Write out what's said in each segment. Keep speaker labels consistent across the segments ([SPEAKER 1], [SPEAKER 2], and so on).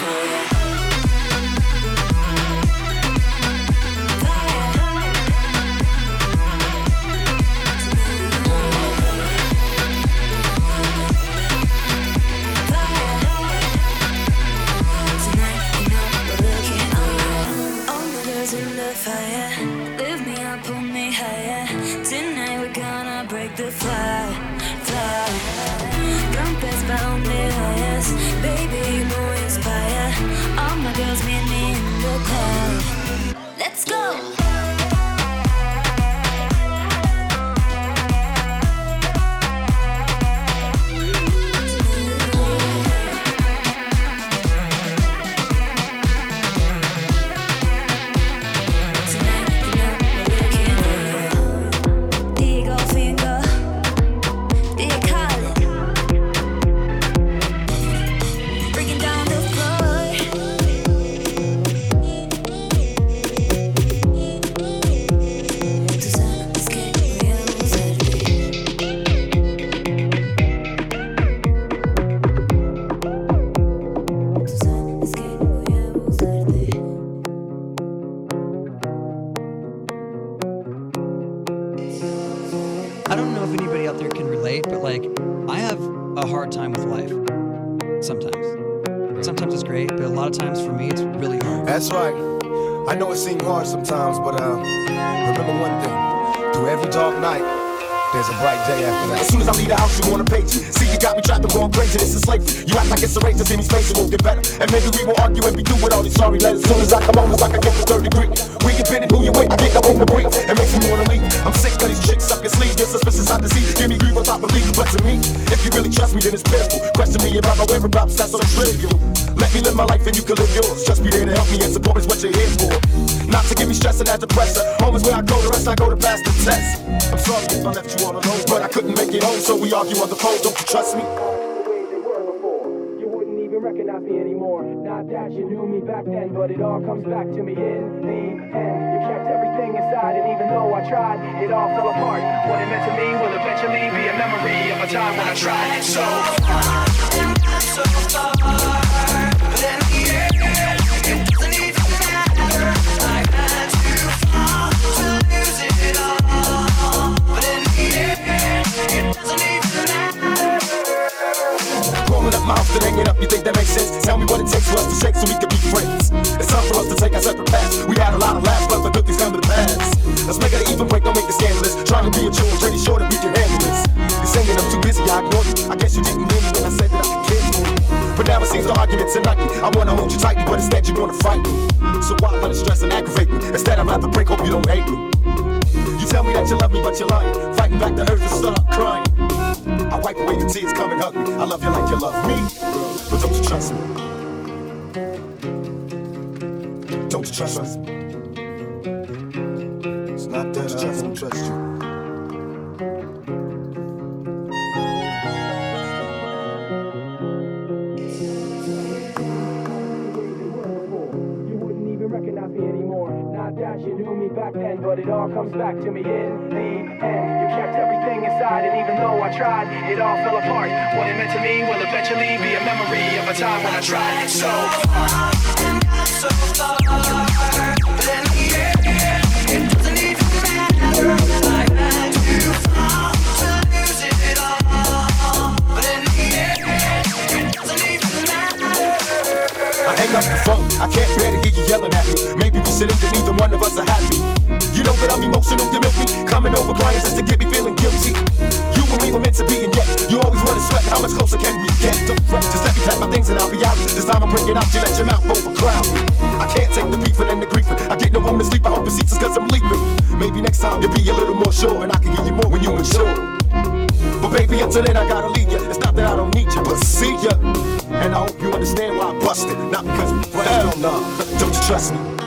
[SPEAKER 1] boy.
[SPEAKER 2] We tried to go this is and slavery. You act like it's a race that's inexplicable. Get better. And maybe we will argue and be through with all these sorry letters. Soon as I come home, it's like I get the third degree who you with. I get up on the brink and make you wanna leave. I'm sick of these chicks up your sleeve. Your suspicions I deceive. Give me grief I believe. But to me, if you really trust me, then it's pitiful. Question me about my whereabouts, that's so trivial. Let me live my life and you can live yours. Just be there to help me and support is what you're here for. Not to give me stress and that depressor. Home is where I go, the rest I go to pass the test. I'm sorry if I left you all alone, but I couldn't make it home, so we argue on the phone. Don't you trust me?
[SPEAKER 3] recognize me anymore not that you knew me back then, but it all comes back to me in the end. You kept everything inside, and even though I tried, it all fell apart. What it meant to me will eventually be a memory of a time when I tried so
[SPEAKER 4] hard so far.
[SPEAKER 2] Think that makes sense? Tell me what it takes for us to shake so we can be friends. It's time for us to take our separate paths. We had a lot of laughs, but the good things come to the past. Let's make it an even break, don't make it scandalous. Trying to be a true, pretty sure that we can handle this. You're saying I'm too busy, I ignored you. I guess you didn't hear me when I said that I could for you. But now it seems the arguments are. I wanna hold you tightly, but instead you wanna fight me. So why let it stress and aggravate me? Instead I'd rather break, hope you don't hate me. You tell me that you love me, but you're lying. Fighting back the urge to start crying. I wipe away your tears, come and hug me. I love you like you love me, but don't you trust me? Don't you trust me? It's
[SPEAKER 5] not that
[SPEAKER 2] I don't
[SPEAKER 5] trust. You
[SPEAKER 3] that you knew me back then, but it all comes back to me in the end. You kept everything inside, and even though I tried, it all fell apart. What it meant to me will eventually be a memory of a time when I tried so
[SPEAKER 4] I
[SPEAKER 2] up the phone. I can't bear to hear you yelling at me. Maybe we should end neither one of us are happy. You know that I'm emotional, you milk me. Coming over crying just to get me feeling guilty. You and me were meant to be, and yet you always want to sweat. How much closer can we get? Just let me pack my things and I'll be out. This time I'm bringing out, you let your mouth overcrowd me. I can't take the beefing and then the griefing. I get no home to sleep. I hope it ceases cause I'm leaving. Maybe next time you'll be a little more sure, and I can give you more when you mature. But baby, until then I gotta leave you. It's not that I don't need you, but see ya. And I hope you understand why I busted, not because we. Hell no, don't you trust me?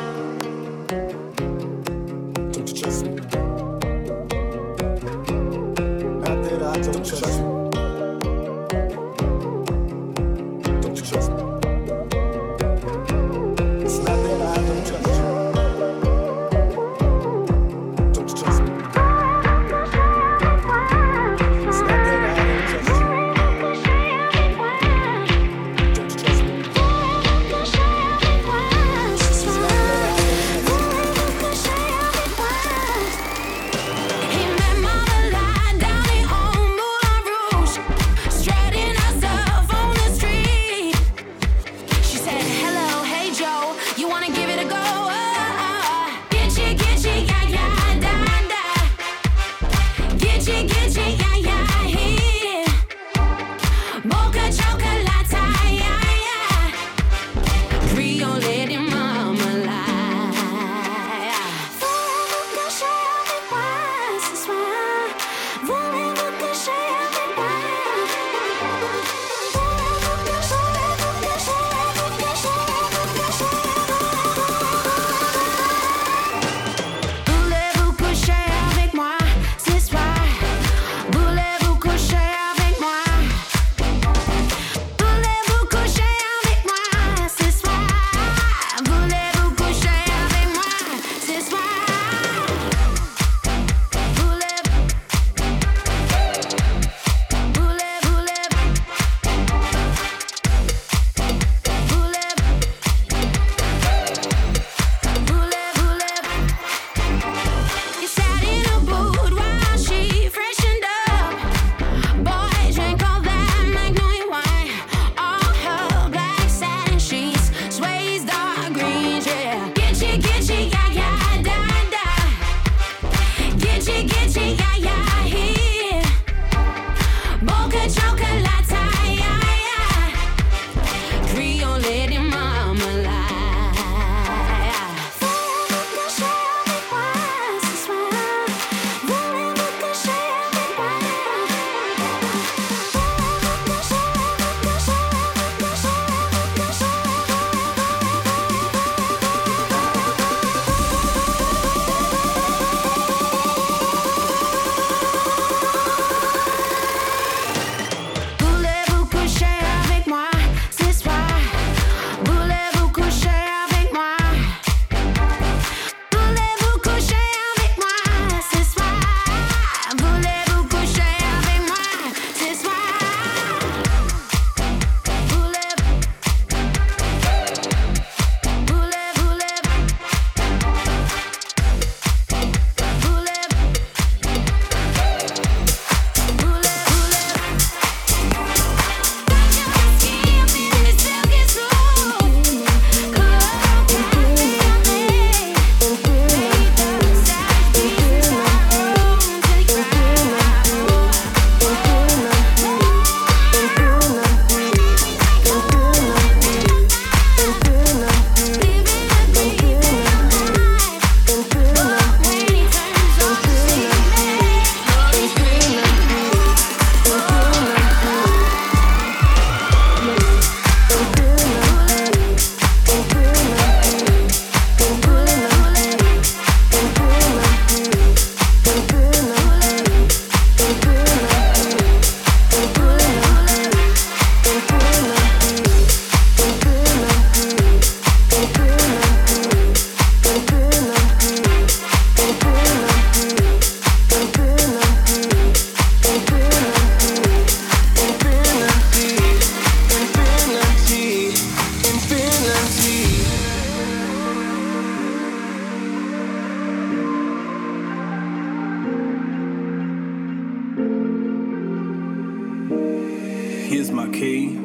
[SPEAKER 6] here's my key.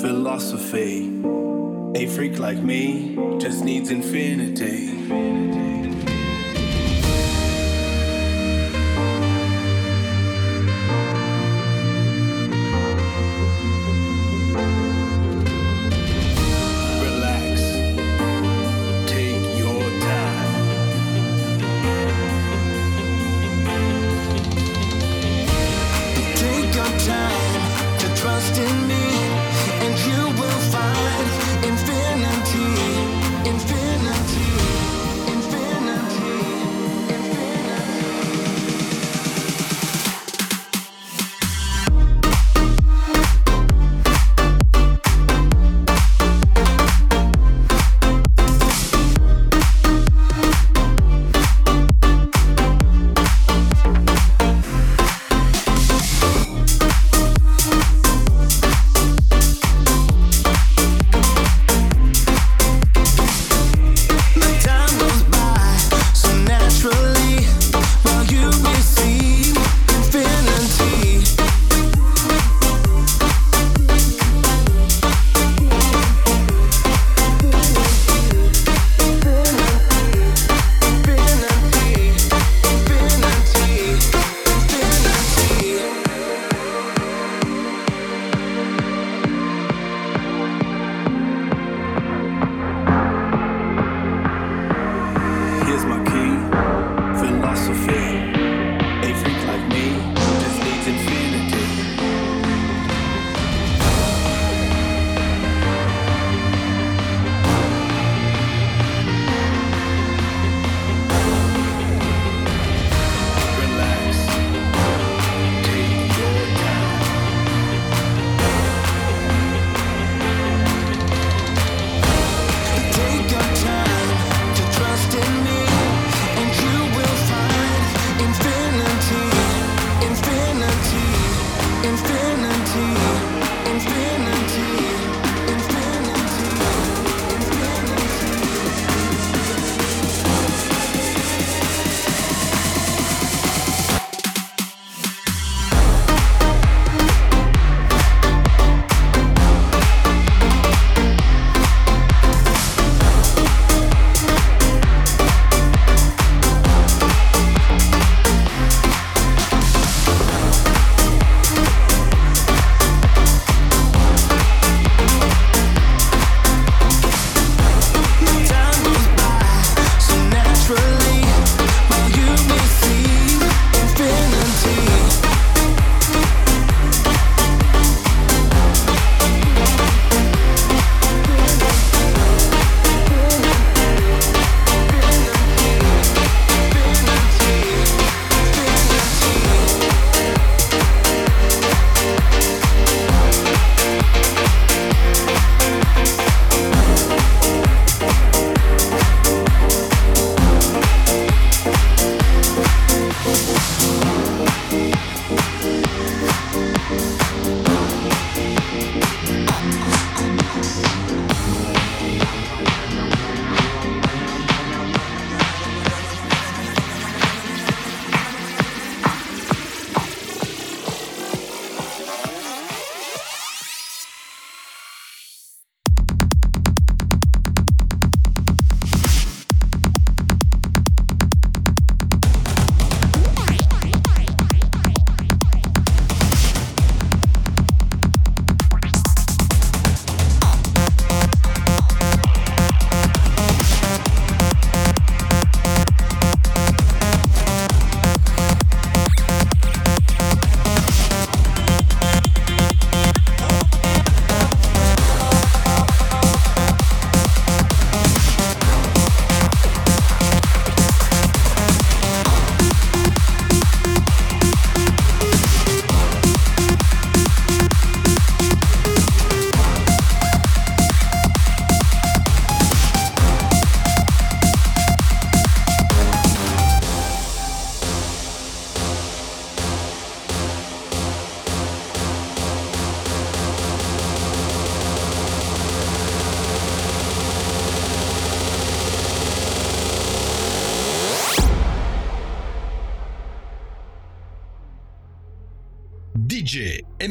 [SPEAKER 6] Philosophy. A freak like me just needs infinity.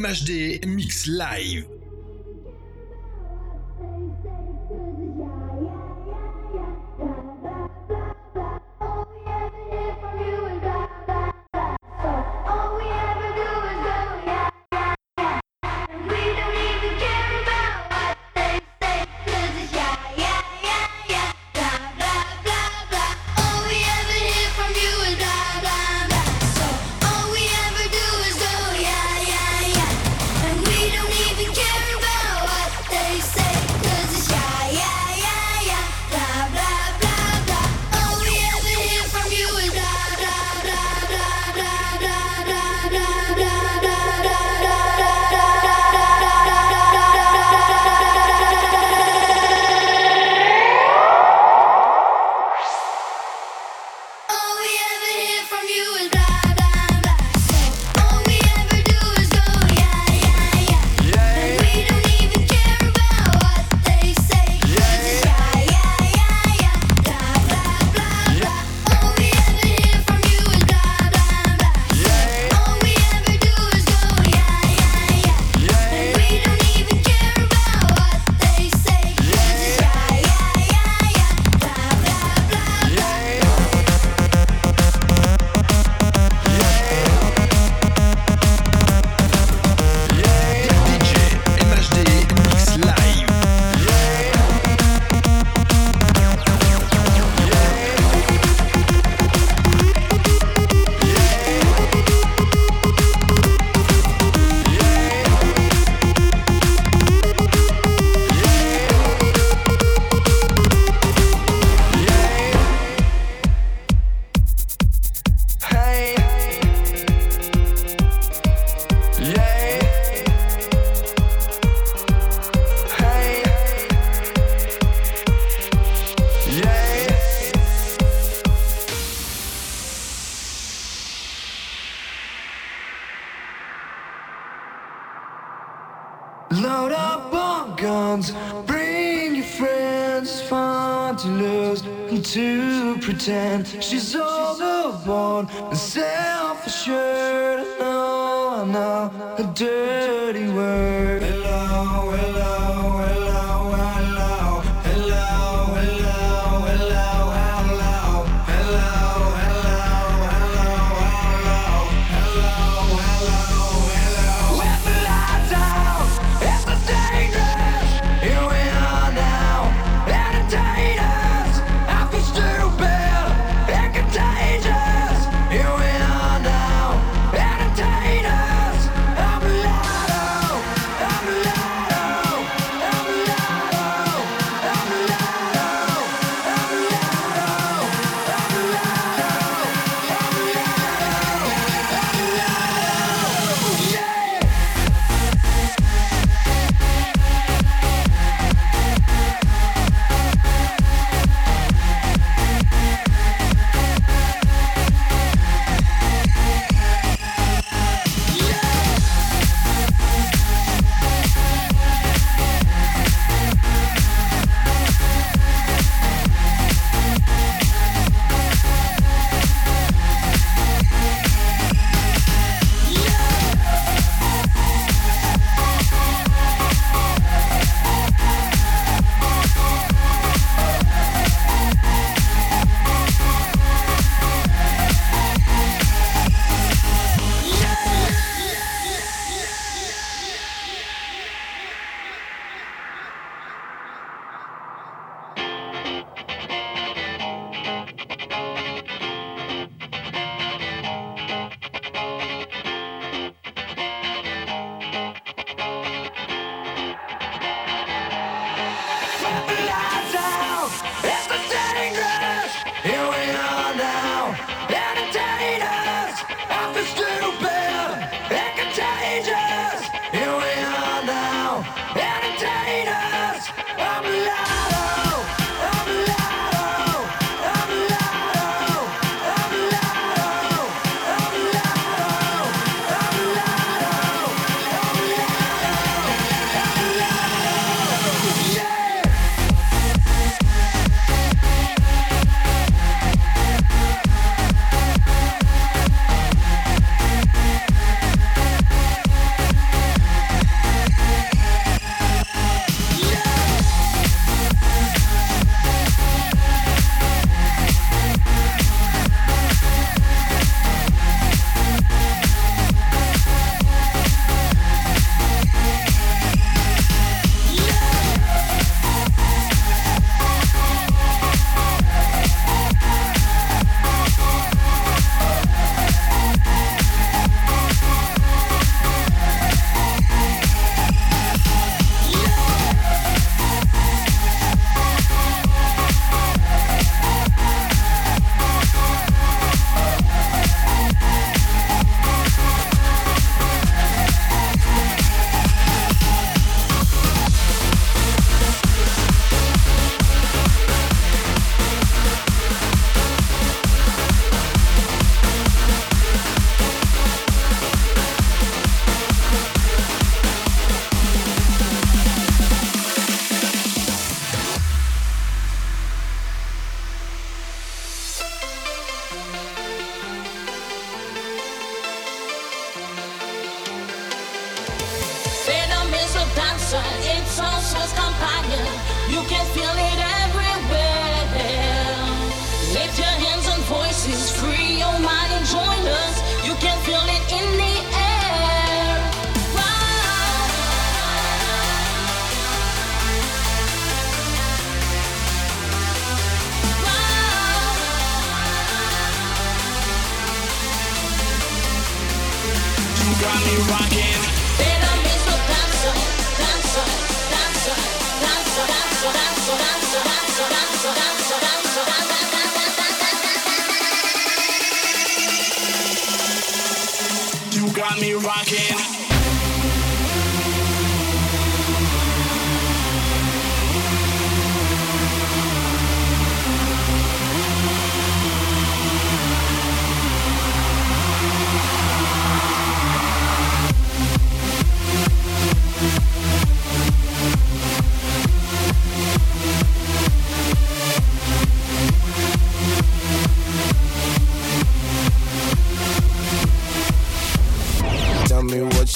[SPEAKER 6] MHD Mix Live.
[SPEAKER 7] On guns, bring your friends. It's fun to lose and to pretend she's overboard and self-assured. I know, I know, a dirty word. Hello, hello,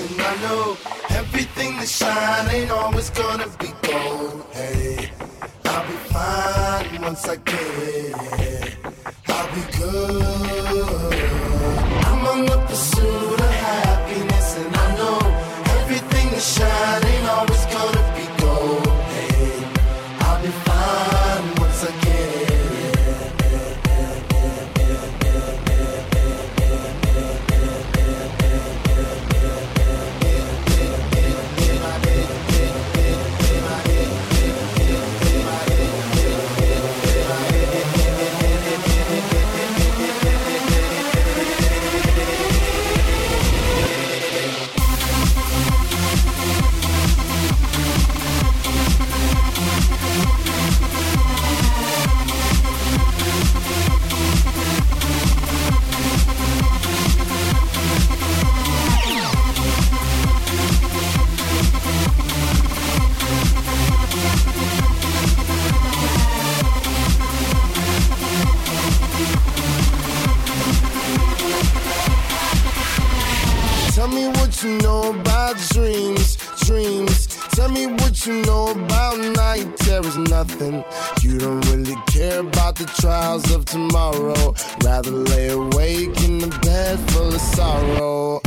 [SPEAKER 8] And I know everything that shine ain't always gonna be gold. Hey, I'll be fine once I get it. I'll be good. I'm on the pursuit. about dreams, dreams. Tell me what you know about night terrors, nothing. You don't really care about the trials of tomorrow. Rather lay awake in the bed full of sorrow.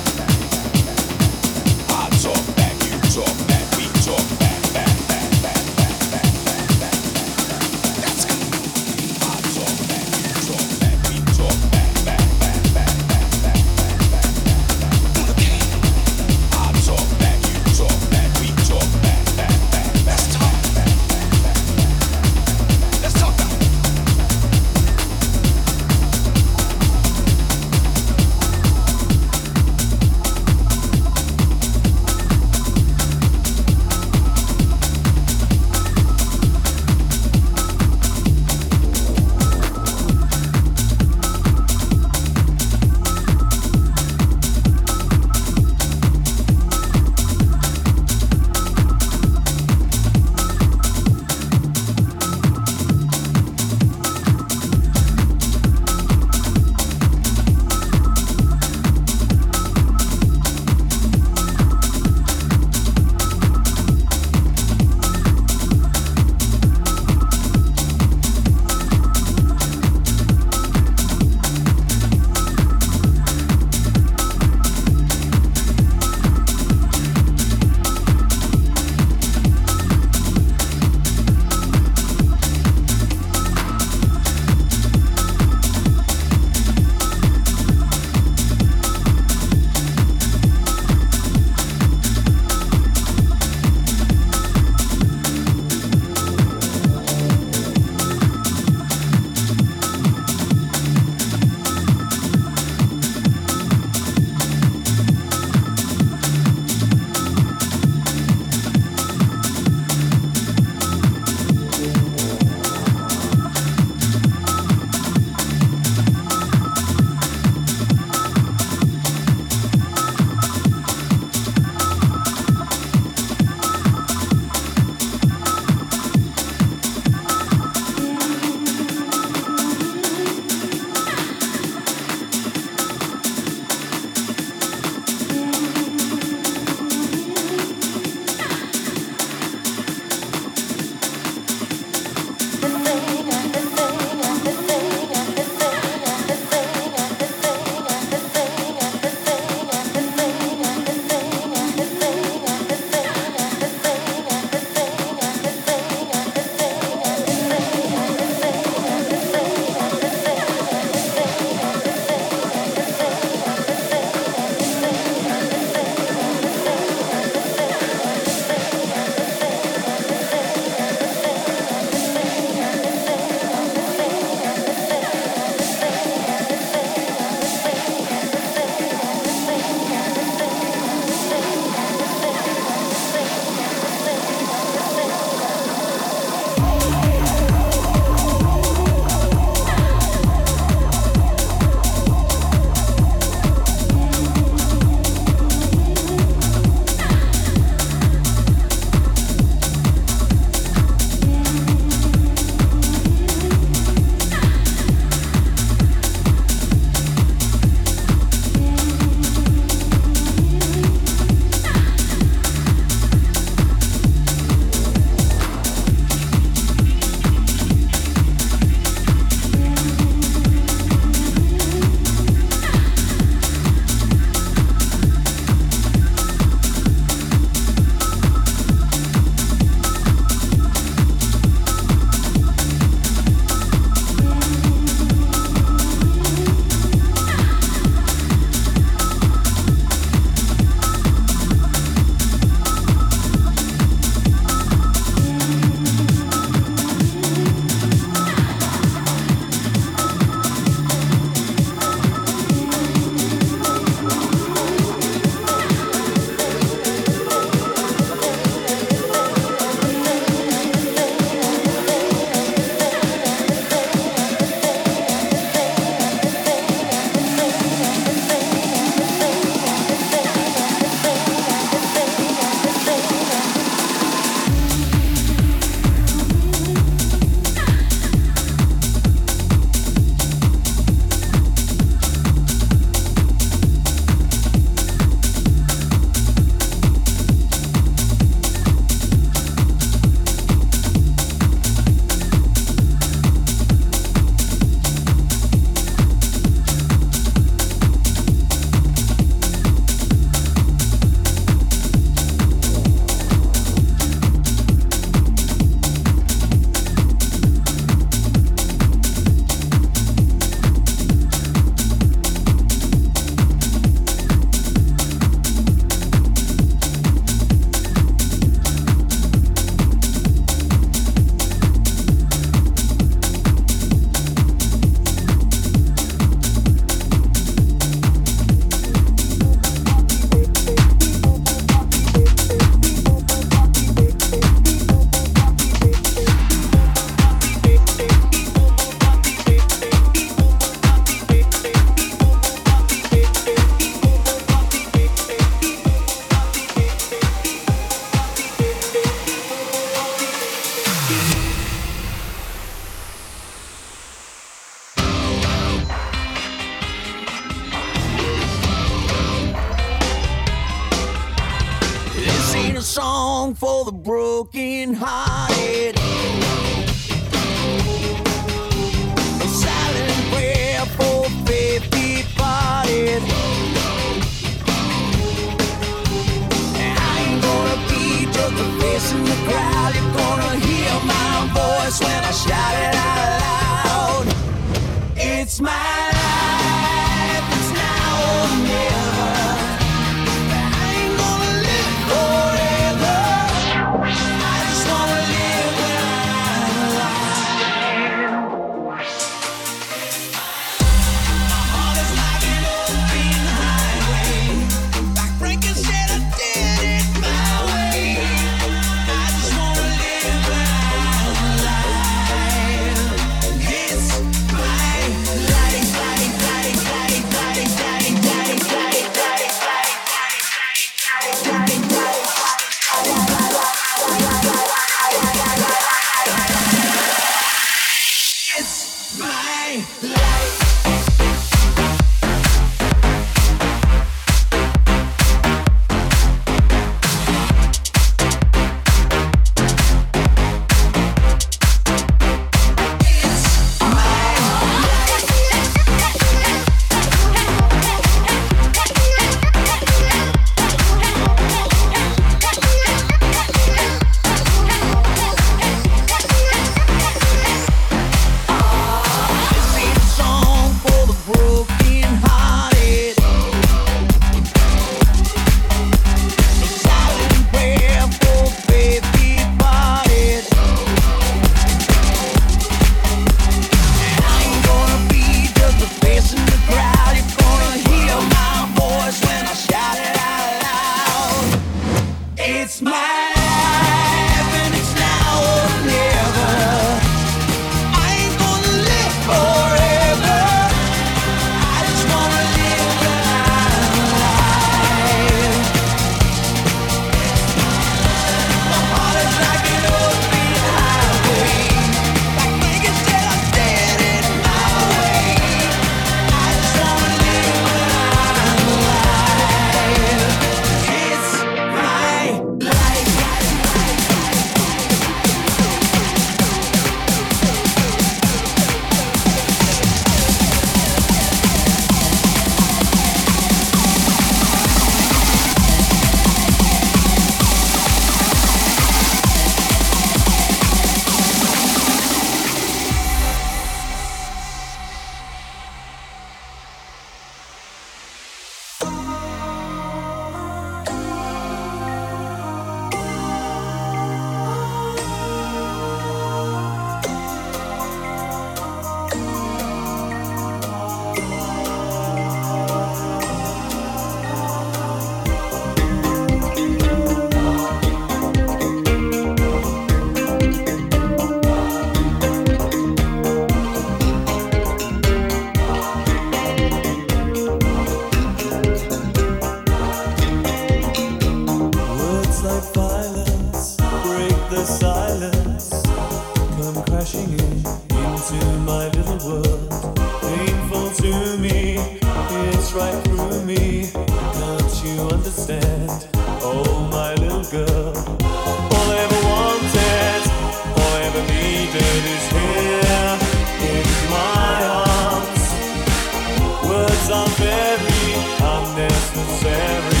[SPEAKER 9] unnecessary, unnecessary.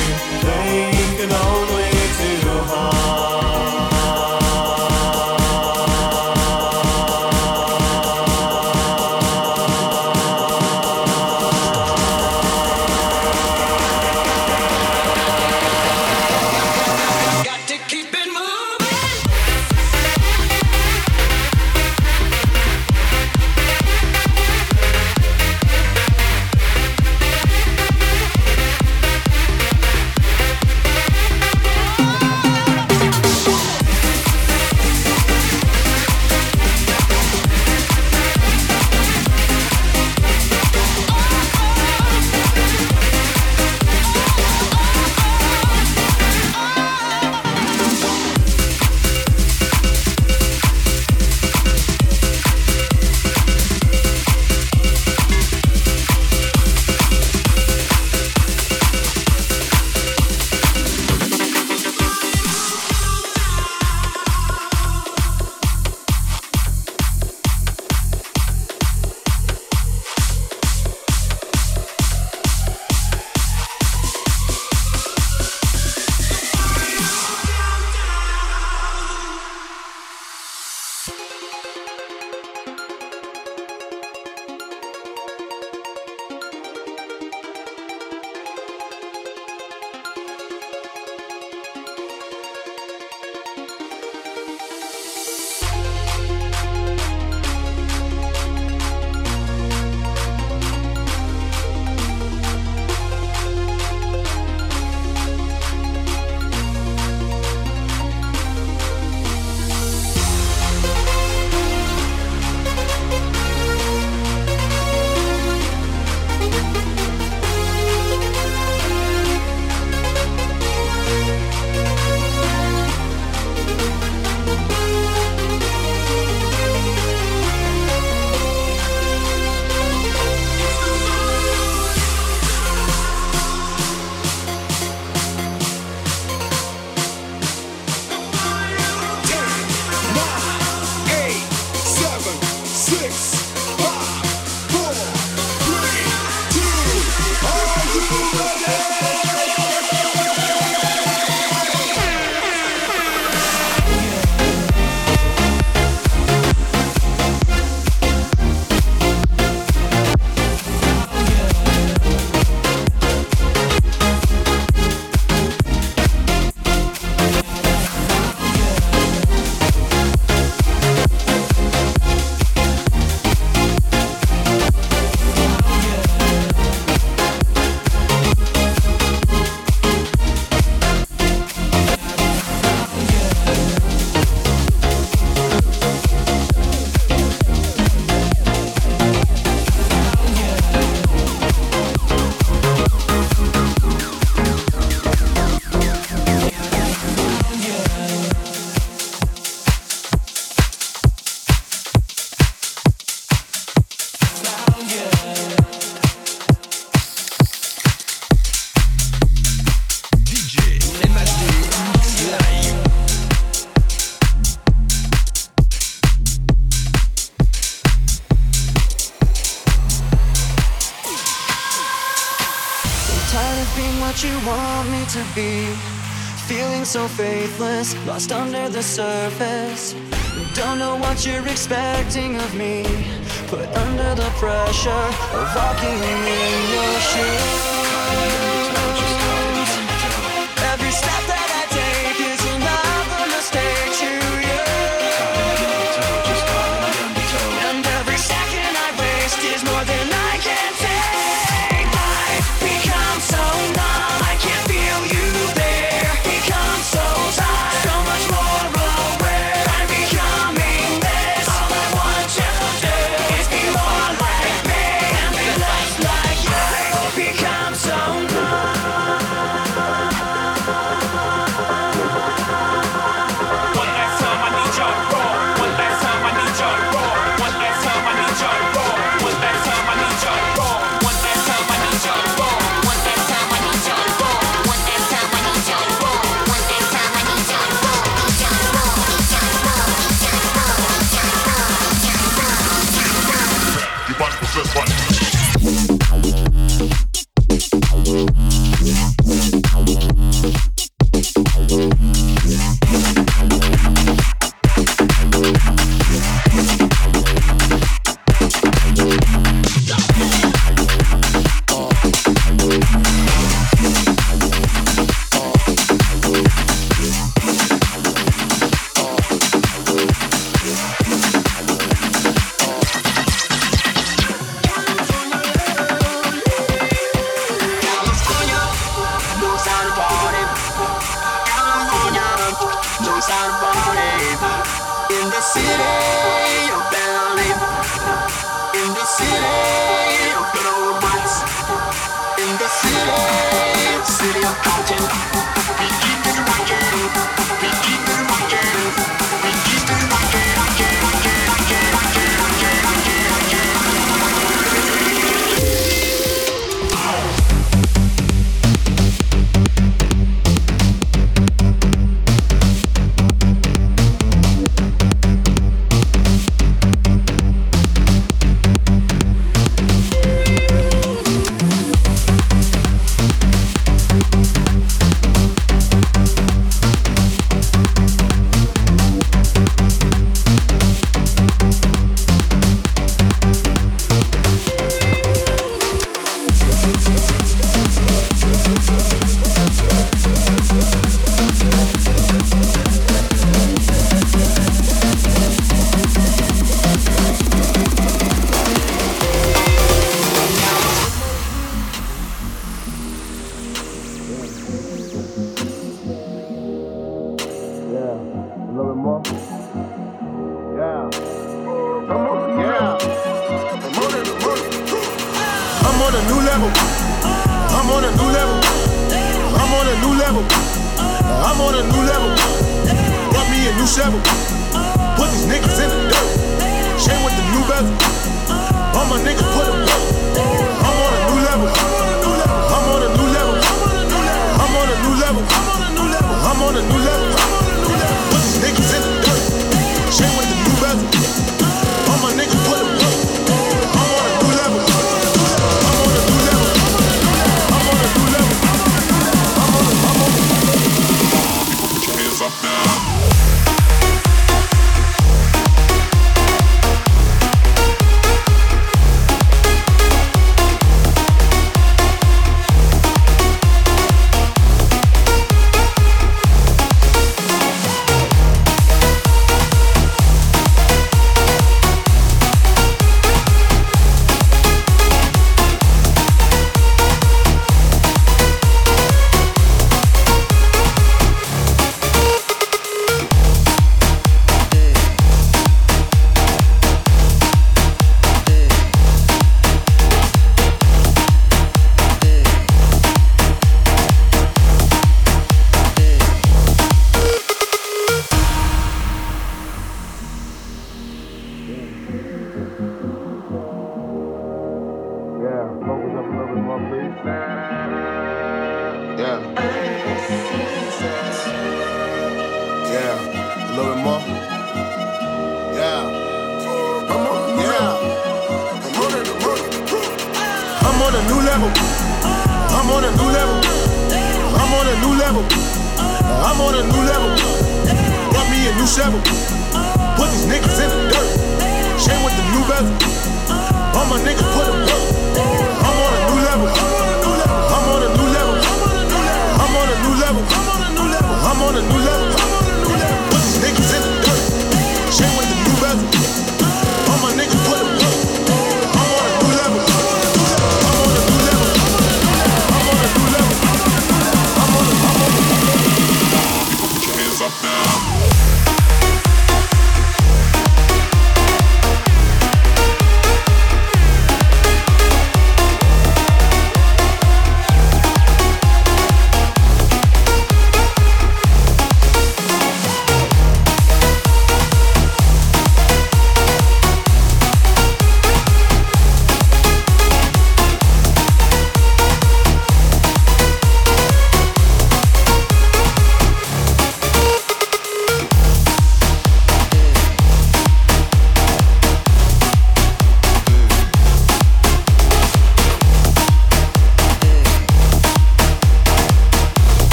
[SPEAKER 4] you want me to be. Feeling so faithless, lost under the surface. Don't know what you're expecting of me. Put under the pressure of walking in your shoes.